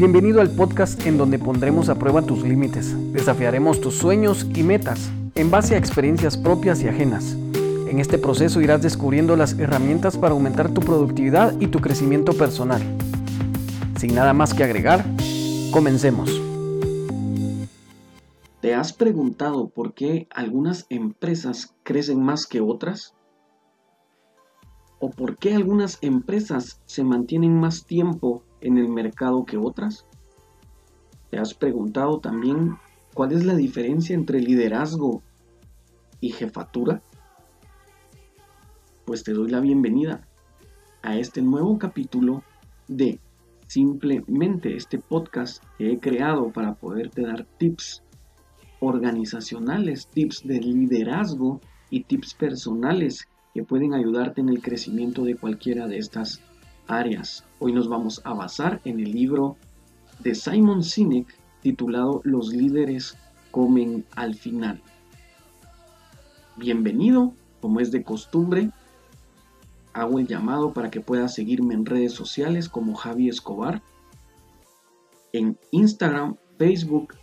Bienvenido al podcast en donde pondremos a prueba tus límites, desafiaremos tus sueños y metas en base a experiencias propias y ajenas. En este proceso irás descubriendo las herramientas para aumentar tu productividad y tu crecimiento personal. Sin nada más que agregar, comencemos. ¿Te has preguntado por qué algunas empresas crecen más que otras? ¿O por qué algunas empresas se mantienen más tiempo en el mercado que otras? ¿Te has preguntado también cuál es la diferencia entre liderazgo y jefatura? Pues te doy la bienvenida a este nuevo capítulo de simplemente este podcast que he creado para poderte dar tips organizacionales, tips de liderazgo y tips personales que pueden ayudarte en el crecimiento de cualquiera de estas Hoy nos vamos a basar en el libro de Simon Sinek titulado Los líderes comen al final. Bienvenido, como es de costumbre, hago el llamado para que puedas seguirme en redes sociales como Javi Escobar, en Instagram, Facebook,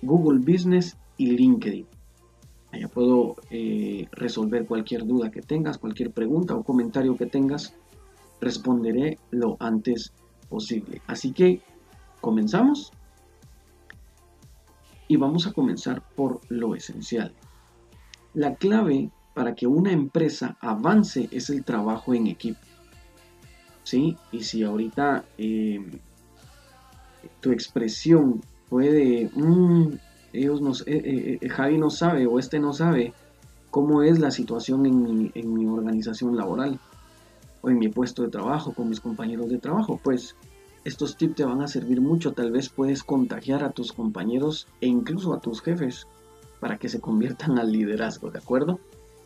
Google Business y LinkedIn. Allá puedo eh, resolver cualquier duda que tengas, cualquier pregunta o comentario que tengas responderé lo antes posible. Así que comenzamos y vamos a comenzar por lo esencial. La clave para que una empresa avance es el trabajo en equipo. ¿Sí? Y si ahorita em, tu expresión puede, mm, ellos no, eh, eh, eh, Javi no sabe o este no sabe cómo es la situación en en mi organización laboral o en mi puesto de trabajo con mis compañeros de trabajo. Pues estos tips te van a servir mucho. Tal vez puedes contagiar a tus compañeros e incluso a tus jefes para que se conviertan al liderazgo, ¿de acuerdo?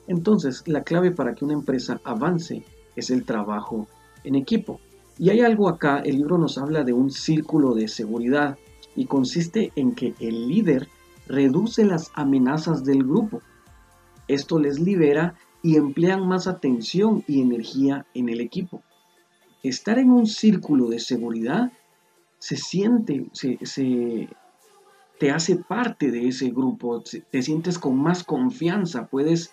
Entonces, la clave para que una empresa avance es el trabajo en equipo. Y hay algo acá, el libro nos habla de un círculo de seguridad y consiste en que el líder reduce las amenazas del grupo. Esto les libera y emplean más atención y energía en el equipo. Estar en un círculo de seguridad se siente, se, te hace parte de ese grupo, te sientes con más confianza, puedes,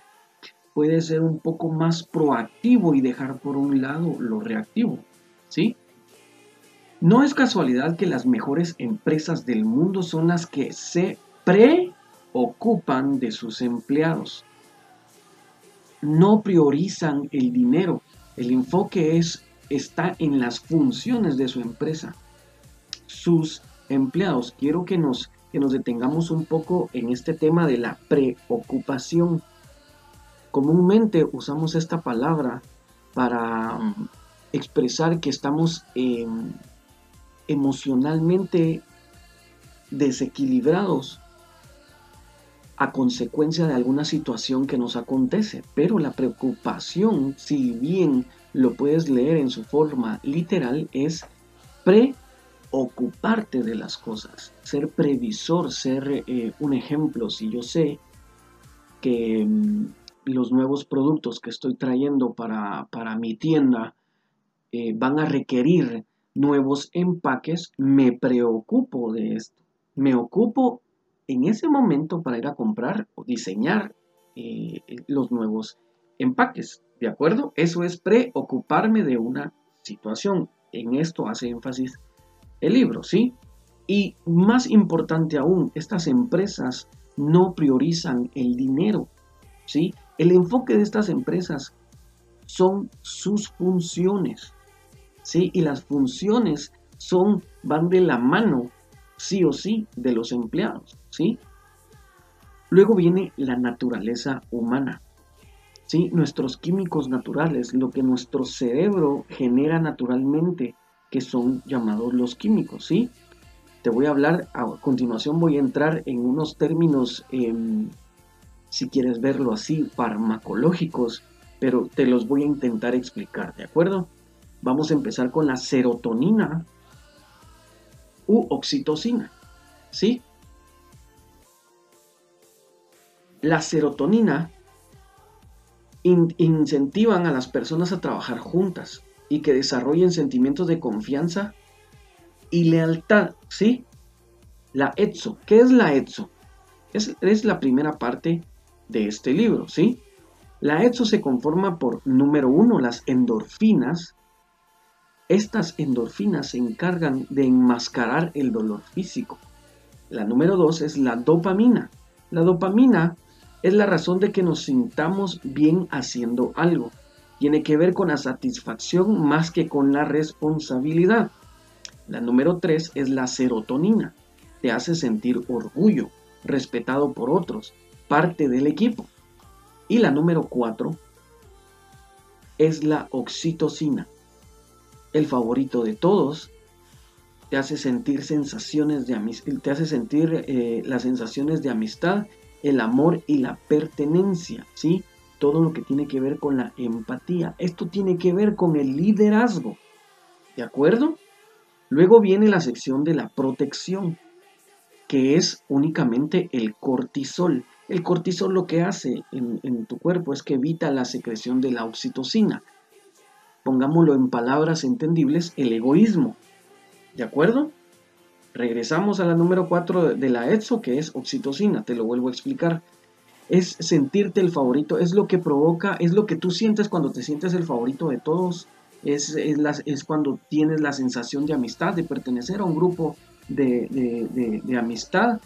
puedes ser un poco más proactivo y dejar por un lado lo reactivo, ¿sí? No es casualidad que las mejores empresas del mundo son las que se preocupan de sus empleados no priorizan el dinero. El enfoque es, está en las funciones de su empresa. Sus empleados, quiero que nos, que nos detengamos un poco en este tema de la preocupación. Comúnmente usamos esta palabra para expresar que estamos em, emocionalmente desequilibrados a consecuencia de alguna situación que nos acontece. Pero la preocupación, si bien lo puedes leer en su forma literal, es preocuparte de las cosas, ser previsor, ser eh, un ejemplo. Si yo sé que mm, los nuevos productos que estoy trayendo para, mi tienda eh, van a requerir nuevos empaques, me preocupo de esto. Me ocupo en ese momento para ir a comprar o diseñar eh, los nuevos empaques. ¿De acuerdo? Eso es preocuparme de una situación. En esto hace énfasis el libro, ¿sí? Y más importante aún, estas empresas no priorizan el dinero, ¿sí? El enfoque de estas empresas son sus funciones, ¿sí? Y las funciones son, van de la mano sí o sí de los empleados, ¿sí? Luego viene la naturaleza humana, ¿sí? Nuestros químicos naturales, lo que nuestro cerebro genera naturalmente, que son llamados los químicos, ¿sí? Te voy a hablar, a continuación voy a entrar en unos términos, em, si quieres verlo así, farmacológicos, pero te los voy a intentar explicar, ¿de acuerdo? Vamos a empezar con la serotonina, u oxitocina. ¿Sí? La serotonina incentivan a las personas a trabajar juntas y que desarrollen sentimientos de confianza y lealtad, ¿sí? La ETSO. ¿Qué es la ETSO? Es, es la primera parte de este libro, ¿sí? La ETSO se conforma por, número uno, las endorfinas. Estas endorfinas se encargan de enmascarar el dolor físico. La número dos es la dopamina. La dopamina es la razón de que nos sintamos bien haciendo algo. Tiene que ver con la satisfacción más que con la responsabilidad. La número tres es la serotonina. Te hace sentir orgullo, respetado por otros, parte del equipo. Y la número cuatro es la oxitocina. El favorito de todos te hace sentir sensaciones de amistad, te hace sentir eh, las sensaciones de amistad, el amor y la pertenencia, ¿sí? Todo lo que tiene que ver con la empatía. Esto tiene que ver con el liderazgo, ¿de acuerdo? Luego viene la sección de la protección, que es únicamente el cortisol. El cortisol lo que hace en, en tu cuerpo es que evita la secreción de la oxitocina. Pongámoslo en palabras entendibles, el egoísmo. ¿De acuerdo? Regresamos a la número 4 de la ETSO, que es oxitocina, te lo vuelvo a explicar. Es sentirte el favorito, es lo que provoca, es lo que tú sientes cuando te sientes el favorito de todos, es, es, cuando tienes la sensación de amistad, de pertenecer a un grupo de, de, amistad,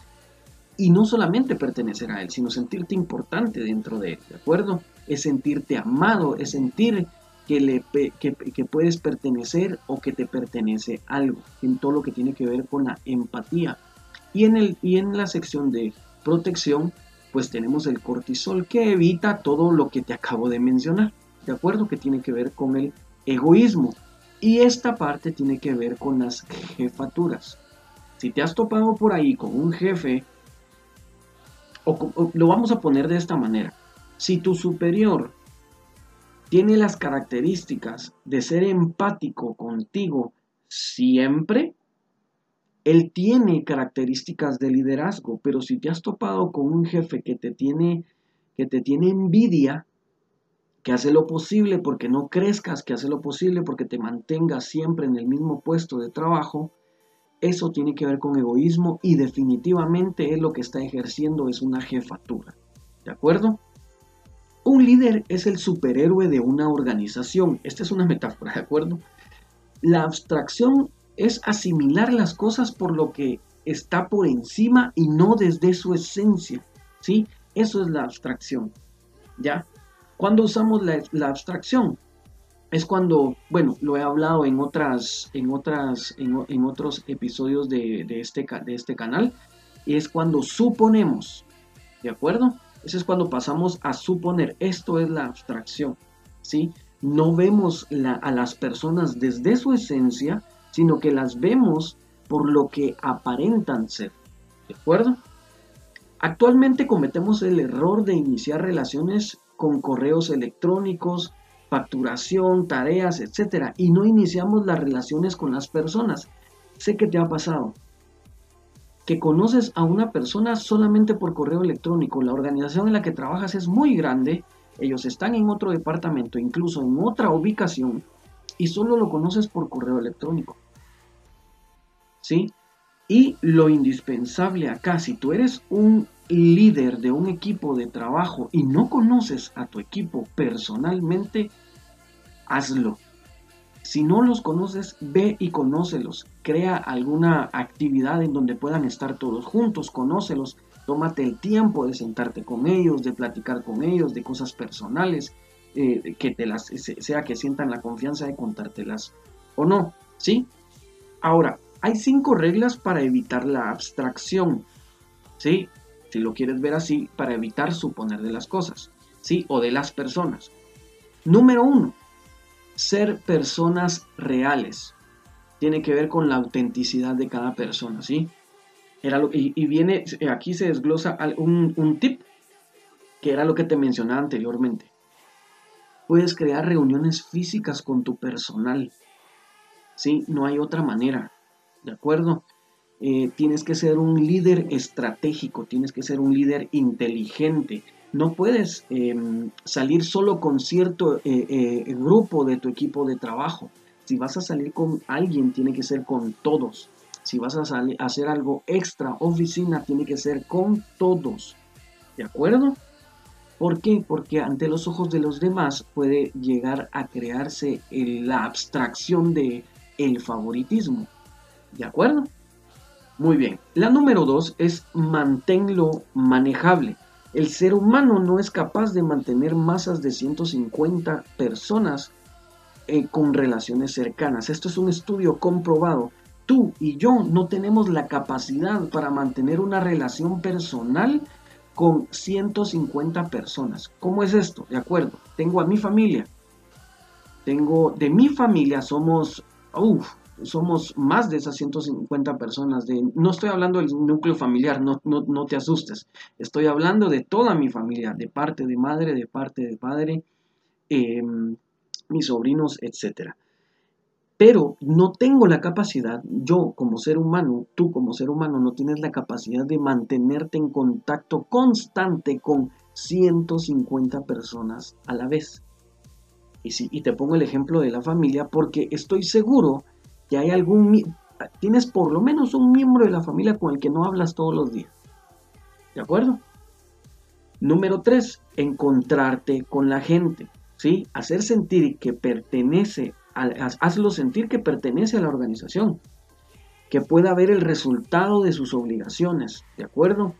y no solamente pertenecer a él, sino sentirte importante dentro de él, ¿de acuerdo? Es sentirte amado, es sentir que, le, que, puedes pertenecer o que te pertenece algo, en todo lo que tiene que ver con la empatía. Y en, el, y en la sección de protección, pues tenemos el cortisol que evita todo lo que te acabo de mencionar, ¿de acuerdo? Que tiene que ver con el egoísmo. Y esta parte tiene que ver con las jefaturas. Si te has topado por ahí con un jefe, o lo vamos a poner de esta manera, si tu superior tiene las características de ser empático contigo siempre, él tiene características de liderazgo, pero si te has topado con un jefe que te tiene que te tiene envidia, que hace lo posible porque no crezcas, que hace lo posible porque te mantengas siempre en el mismo puesto de trabajo, eso tiene que ver con egoísmo y definitivamente él lo que está ejerciendo es una jefatura. ¿De acuerdo? Un líder es el superhéroe de una organización. Esta es una metáfora, ¿de acuerdo? La abstracción es asimilar las cosas por lo que está por encima y no desde su esencia. ¿Sí? Eso es la abstracción. ¿Ya? Cuando usamos la, abstracción? Es cuando, bueno, lo he hablado en otras, en otras, en, otros episodios de, este, de este canal, es cuando suponemos, ¿de acuerdo? Eso es cuando pasamos a suponer. Esto es la abstracción. ¿sí? No vemos a las personas desde su esencia, sino que las vemos por lo que aparentan ser. ¿De acuerdo? Actualmente cometemos el error de iniciar relaciones con correos electrónicos, facturación, tareas, etc. Y no iniciamos las relaciones con las personas. Sé que te ha pasado que conoces a una persona solamente por correo electrónico. La organización en la que trabajas es muy grande, ellos están en otro departamento, incluso en otra ubicación, y solo lo conoces por correo electrónico. ¿Sí? Y lo indispensable acá, si tú eres un líder de un equipo de trabajo y no conoces a tu equipo personalmente, hazlo. Si no los conoces, ve y conócelos. Crea alguna actividad en donde puedan estar todos juntos, conócelos. Tómate el tiempo de sentarte con ellos, de platicar con ellos, de cosas personales, eh, que te las, sea que sientan la confianza de contártelas o no. ¿Sí? Ahora, hay cinco reglas para evitar la abstracción. ¿Sí? Si lo quieres ver así, para evitar suponer de las cosas. ¿Sí? O de las personas. Número uno, ser personas reales. Tiene que ver con la autenticidad de cada persona, ¿sí? Era lo, y, y, viene, aquí se desglosa un, un tip, que era lo que te mencionaba anteriormente. Puedes crear reuniones físicas con tu personal, ¿sí? No hay otra manera, ¿de acuerdo? Eh, tienes que ser un líder estratégico, tienes que ser un líder inteligente, no puedes em, salir solo con cierto eh, eh, grupo de tu equipo de trabajo. Si vas a salir con alguien, tiene que ser con todos. si vas a hacer algo extra oficina, tiene que ser con todos. ¿De acuerdo? ¿Por qué? Porque ante los ojos de los demás puede llegar a crearse la abstracción de el favoritismo. ¿De acuerdo? Muy bien. La número dos es manténlo manejable. El ser humano no es capaz de mantener masas de 150 personas eh, con relaciones cercanas. Esto es un estudio comprobado. Tú y yo no tenemos la capacidad para mantener una relación personal con 150 personas. ¿Cómo es esto? De acuerdo, tengo a mi familia. Tengo, de mi familia somos, somos más de esas 150 personas. De, no estoy hablando del núcleo familiar, no, no, te asustes. Estoy hablando de toda mi familia, de parte de madre, de parte de padre, em, mis sobrinos, etcétera pero no tengo la capacidad, yo como ser humano, tú como ser humano, no tienes la capacidad de mantenerte en contacto constante con 150 personas a la vez. Y, si, y te pongo el ejemplo de la familia porque estoy seguro que hay algún, tienes por lo menos un miembro de la familia con el que no hablas todos los días. ¿De acuerdo? Número 3, encontrarte con la gente. ¿sí? Hacer sentir que pertenece hazlo sentir que pertenece a la organización, que pueda ver el resultado de sus obligaciones, ¿de acuerdo?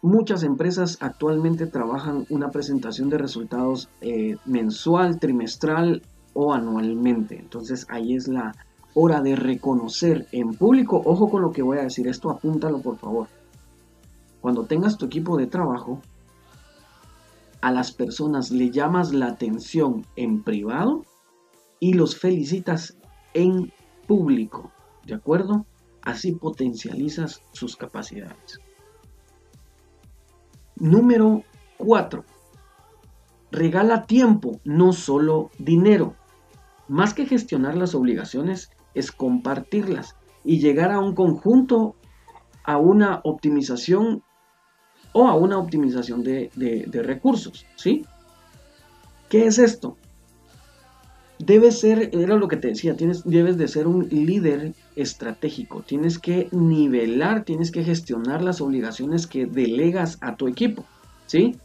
Muchas empresas actualmente trabajan una presentación de resultados eh, mensual, trimestral o anualmente. Entonces ahí es la hora de reconocer en público, ojo con lo que voy a decir, esto apúntalo por favor. Cuando tengas tu equipo de trabajo, a las personas le llamas la atención en privado y los felicitas en público, ¿de acuerdo? Así potencializas sus capacidades. Número 4. Regala tiempo, no solo dinero. Más que gestionar las obligaciones, es compartirlas y llegar a un conjunto, a una optimización o a una optimización de, de recursos, ¿sí? ¿Qué es esto? debes ser, era lo que te decía, tienes, debes de ser un líder estratégico, tienes que nivelar, tienes que gestionar las obligaciones que delegas a tu equipo, ¿sí?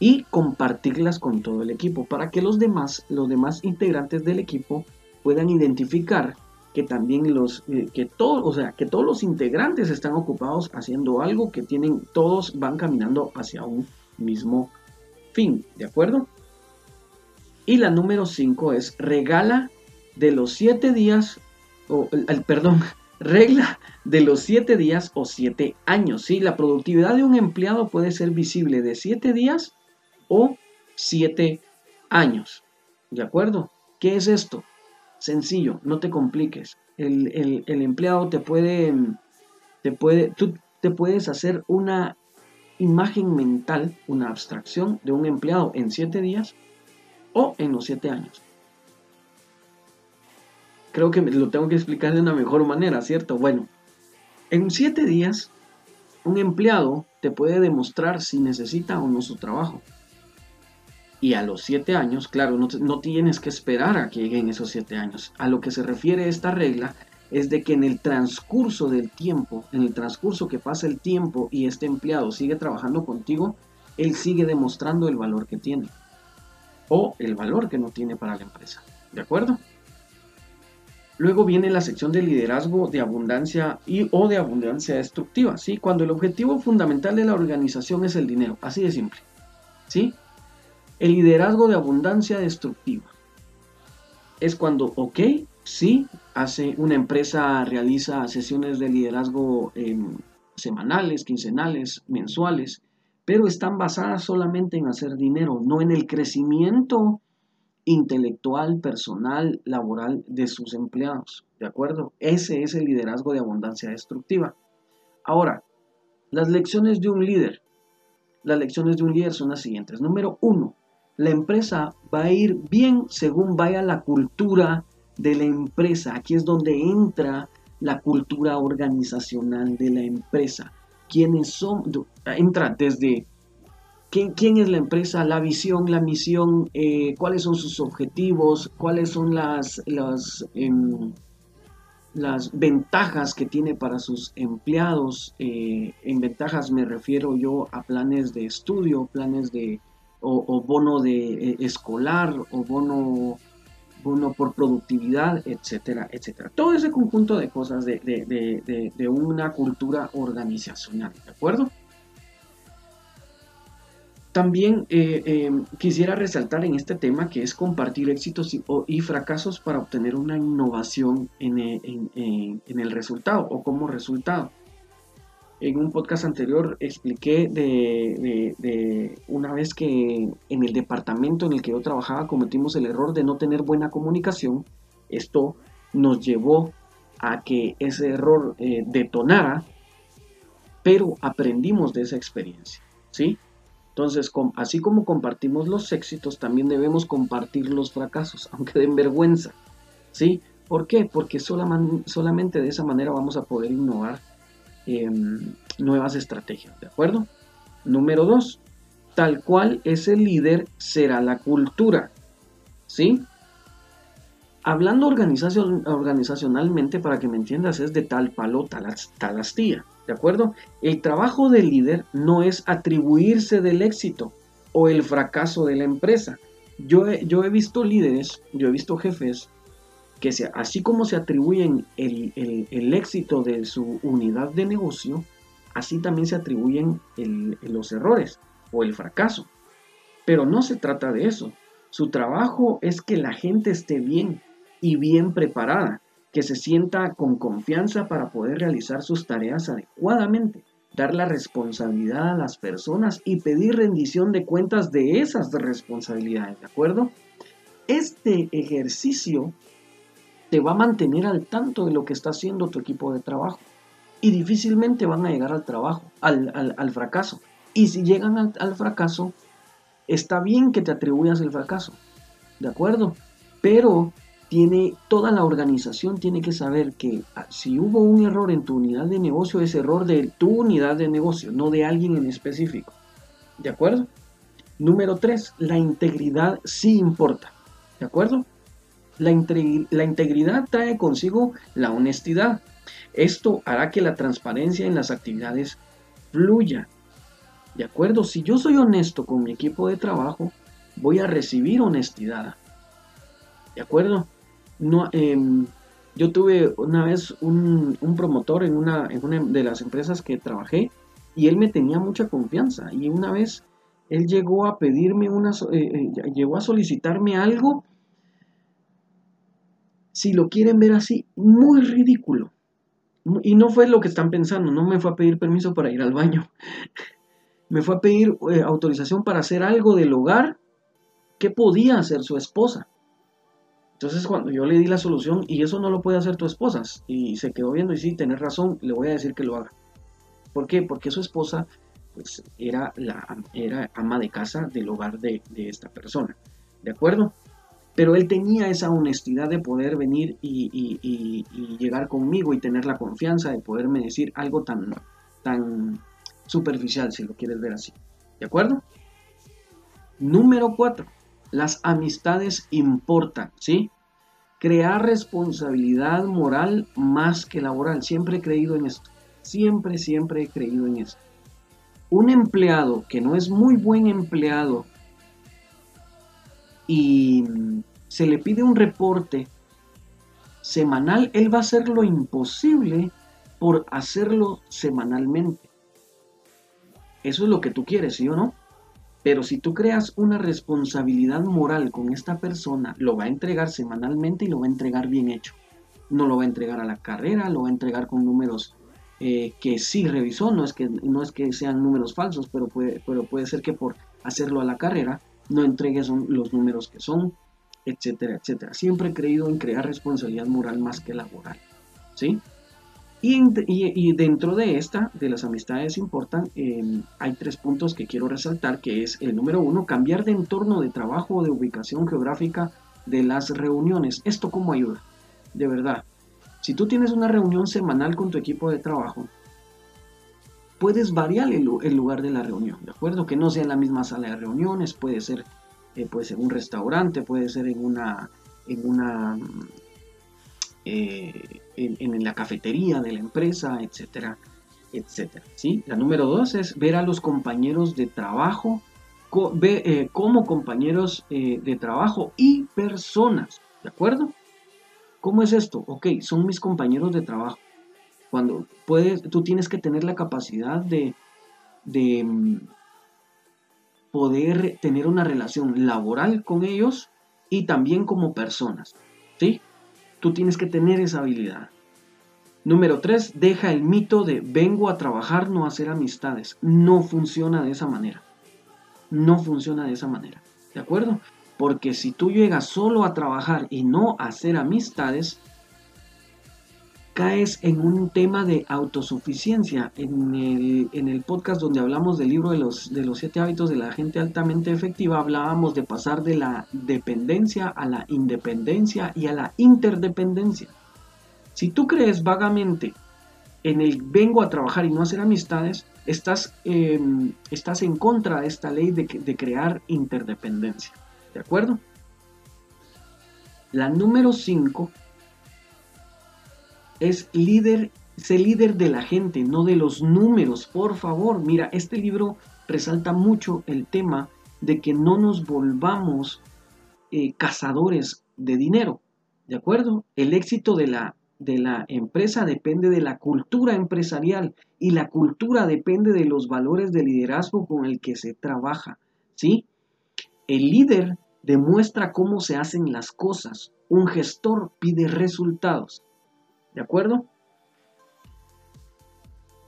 Y compartirlas con todo el equipo para que los demás, los demás integrantes del equipo puedan identificar que también los, eh, que todos, o sea, que todos los integrantes están ocupados haciendo algo que tienen, todos van caminando hacia un mismo fin, ¿de acuerdo? Y la número 5 es regala de los 7 días, o el, perdón, regla de los 7 días o 7 años. ¿sí? La productividad de un empleado puede ser visible de 7 días o 7 años. ¿De acuerdo? ¿Qué es esto? Sencillo, no te compliques. El, el, empleado te puede, te puede, tú te puedes hacer una imagen mental, una abstracción de un empleado en 7 días o en los siete años. Creo que lo tengo que explicar de una mejor manera, ¿cierto? Bueno, en siete días, un empleado te puede demostrar si necesita o no su trabajo. Y a los siete años, claro, no, no, tienes que esperar a que lleguen esos siete años. A lo que se refiere esta regla es de que en el transcurso del tiempo, en el transcurso que pasa el tiempo y este empleado sigue trabajando contigo, él sigue demostrando el valor que tiene o el valor que no tiene para la empresa. ¿De acuerdo? Luego viene la sección de liderazgo de abundancia y o de abundancia destructiva, ¿sí? Cuando el objetivo fundamental de la organización es el dinero, así de simple, ¿sí? El liderazgo de abundancia destructiva es cuando, ok, sí, hace una empresa realiza sesiones de liderazgo em, semanales, quincenales, mensuales, pero están basadas solamente en hacer dinero, no en el crecimiento intelectual, personal, laboral de sus empleados. ¿De acuerdo? Ese es el liderazgo de abundancia destructiva. Ahora, las lecciones de un líder. Las lecciones de un líder son las siguientes. Número uno, la empresa va a ir bien según vaya la cultura de la empresa. Aquí es donde entra la cultura organizacional de la empresa quiénes son, entra desde quién, es la empresa, la visión, la misión, eh, cuáles son sus objetivos, cuáles son las, las, em, ventajas que tiene para sus empleados. Eh, en ventajas me refiero yo a planes de estudio, planes de o, bono de escolar o bono bono por productividad, etcétera, etcétera. Todo ese conjunto de cosas de, de una cultura organizacional, ¿de acuerdo? También eh, em, quisiera resaltar en este tema que es compartir éxitos y, fracasos para obtener una innovación eh, en, el resultado o como resultado. En un podcast anterior expliqué de, una vez que en el departamento en el que yo trabajaba cometimos el error de no tener buena comunicación. Esto nos llevó a que ese error eh, detonara, pero aprendimos de esa experiencia. ¿sí? Entonces, así como compartimos los éxitos, también debemos compartir los fracasos, aunque den vergüenza. ¿Sí? ¿Por qué? Porque solamente de esa manera vamos a poder innovar em, nuevas estrategias. ¿De acuerdo? Número dos, tal cual es el líder será la cultura. ¿Sí? Hablando organizacionalmente, para que me entiendas, es de tal palo, tal, tal astilla. ¿De acuerdo? El trabajo del líder no es atribuirse del éxito o el fracaso de la empresa. Yo yo he visto líderes, yo he visto jefes que así como se atribuyen el, éxito de su unidad de negocio, así también se atribuyen los errores o el fracaso. Pero no se trata de eso. Su trabajo es que la gente esté bien y bien preparada que se sienta con confianza para poder realizar sus tareas adecuadamente, dar la responsabilidad a las personas y pedir rendición de cuentas de esas responsabilidades, ¿de acuerdo? Este ejercicio te va a mantener al tanto de lo que está haciendo tu equipo de trabajo y difícilmente van a llegar al trabajo, al, fracaso. Y si llegan al, al fracaso, está bien que te atribuyas el fracaso, ¿de acuerdo? Pero tiene toda la organización tiene que saber que ah, si hubo un error en tu unidad de negocio es error de tu unidad de negocio, no de alguien en específico. ¿De acuerdo? Número tres, la integridad sí importa. ¿De acuerdo? La, integridad trae consigo la honestidad. Esto hará que la transparencia en las actividades fluya. ¿De acuerdo? Si yo soy honesto con mi equipo de trabajo, voy a recibir honestidad. ¿De acuerdo? no, em, yo tuve una vez un, promotor en una, en una, de las empresas que trabajé y él me tenía mucha confianza y una vez él llegó a pedirme una, eh, eh, llegó a solicitarme algo, si lo quieren ver así, muy ridículo. Y no fue lo que están pensando, no me fue a pedir permiso para ir al baño. me fue a pedir eh, autorización para hacer algo del hogar que podía hacer su esposa. Entonces cuando yo le di la solución y eso no lo puede hacer tu esposa y se quedó viendo y sí, tenés razón, le voy a decir que lo haga. ¿Por qué? Porque su esposa pues, era, la, era ama de casa del hogar de, esta persona. ¿De acuerdo? Pero él tenía esa honestidad de poder venir y, llegar conmigo y tener la confianza de poderme decir algo tan, tan superficial, si lo quieres ver así. ¿De acuerdo? Número 4 las amistades importan, ¿sí? Crear responsabilidad moral más que laboral. Siempre he creído en esto. Siempre, siempre he creído en esto. Un empleado que no es muy buen empleado y se le pide un reporte semanal, él va a hacer lo imposible por hacerlo semanalmente. Eso es lo que tú quieres, ¿sí o no? Pero si tú creas una responsabilidad moral con esta persona, lo va a entregar semanalmente y lo va a entregar bien hecho. No lo va a entregar a la carrera, lo va a entregar con números eh, que sí revisó, no es que, no es que sean números falsos, pero puede, pero puede ser que por hacerlo a la carrera no entregues los números que son, etcétera, etcétera. Siempre he creído en crear responsabilidad moral más que laboral. ¿Sí? Y, dentro de esta, de las amistades importan, em, hay tres puntos que quiero resaltar, que es el número uno, cambiar de entorno de trabajo o de ubicación geográfica de las reuniones. ¿Esto cómo ayuda? De verdad, si tú tienes una reunión semanal con tu equipo de trabajo, puedes variar el, lugar de la reunión, ¿de acuerdo? Que no sea en la misma sala de reuniones, puede ser, eh, puede ser un restaurante, puede ser en una, en una, eh, en, la cafetería de la empresa, etcétera, etcétera. ¿sí? La número dos es ver a los compañeros de trabajo eh, como compañeros eh, de trabajo y personas, ¿de acuerdo? ¿Cómo es esto? Ok, son mis compañeros de trabajo. Cuando puedes, tú tienes que tener la capacidad de, de mm, poder tener una relación laboral con ellos y también como personas. ¿Sí? Tú tienes que tener esa habilidad. Número 3, deja el mito de vengo a trabajar, no a hacer amistades. No funciona de esa manera. No funciona de esa manera. ¿De acuerdo? Porque si tú llegas solo a trabajar y no a hacer amistades, caes en un tema de autosuficiencia. En el, podcast donde hablamos del libro de los, de los siete hábitos de la gente altamente efectiva, hablábamos de pasar de la dependencia a la independencia y a la interdependencia. Si tú crees vagamente en el vengo a trabajar y no hacer amistades, estás, em, estás en contra de esta ley de, de crear interdependencia. ¿De acuerdo? La número 5 es líder, sé líder de la gente, no de los números, por favor. Mira, este libro resalta mucho el tema de que no nos volvamos eh, cazadores de dinero, ¿de acuerdo? El éxito de la, de la empresa depende de la cultura empresarial y la cultura depende de los valores de liderazgo con el que se trabaja, ¿sí? El líder demuestra cómo se hacen las cosas, un gestor pide resultados. ¿De acuerdo?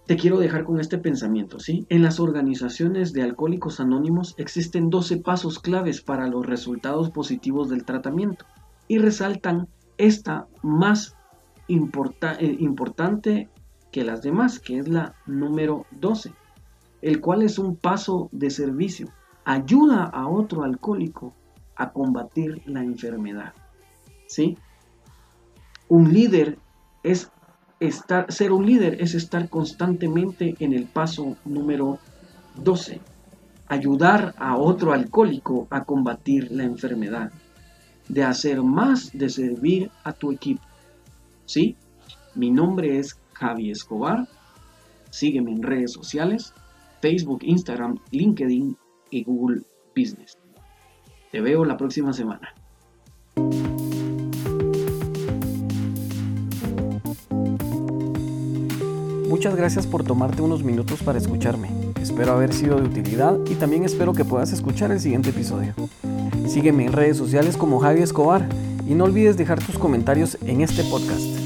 Te quiero dejar con este pensamiento, ¿sí? En las organizaciones de alcohólicos anónimos existen 12 pasos claves para los resultados positivos del tratamiento y resaltan esta más eh, importante que las demás, que es la número 12, el cual es un paso de servicio. Ayuda a otro alcohólico a combatir la enfermedad. ¿Sí? Un líder es estar, ser un líder es estar constantemente en el paso número 12, ayudar a otro alcohólico a combatir la enfermedad, de hacer más, de servir a tu equipo. ¿Sí? Mi nombre es Javi Escobar. Sígueme en redes sociales, Facebook, Instagram, LinkedIn y Google Business. Te veo la próxima semana. Muchas gracias por tomarte unos minutos para escucharme. Espero haber sido de utilidad y también espero que puedas escuchar el siguiente episodio. Sígueme en redes sociales como Javi Escobar y no olvides dejar tus comentarios en este podcast.